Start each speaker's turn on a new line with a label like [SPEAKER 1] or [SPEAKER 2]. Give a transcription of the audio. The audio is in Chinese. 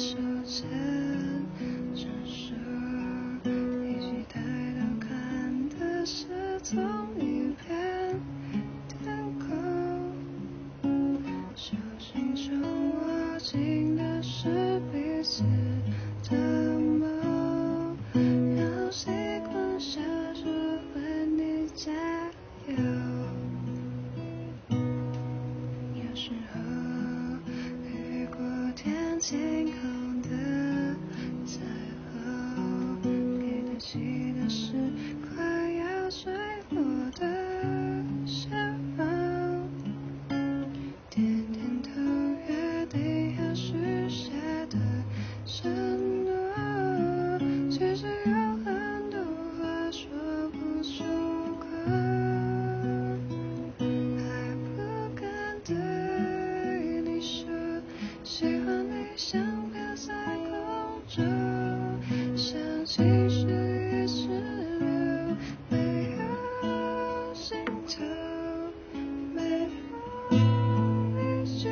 [SPEAKER 1] 手牵着手一起抬头看的是同一片天空。手心中握紧的是彼此。天晴空的彩虹，给叹息的是快要坠落的笑容。点点头，约定好许下的承诺，其实喜欢你像飘在空中，像情绪一直流，没有尽头，没有。你这。